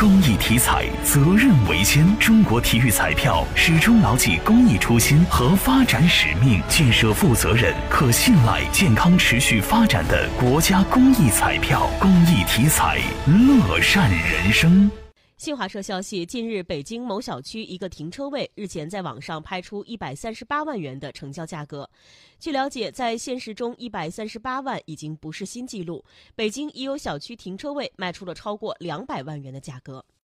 公益体彩，责任为先。中国体育彩票始终牢记公益初心和发展使命，建设负责任、可信赖、健康持续发展的国家公益彩票。公益体彩，乐善人生。新华社消息，近日，北京某小区一个停车位日前在网上拍出一百三十八万元的成交价格。据了解，在现实中，一百三十八万已经不是新纪录。北京已有小区停车位卖出了超过两百万元的价格。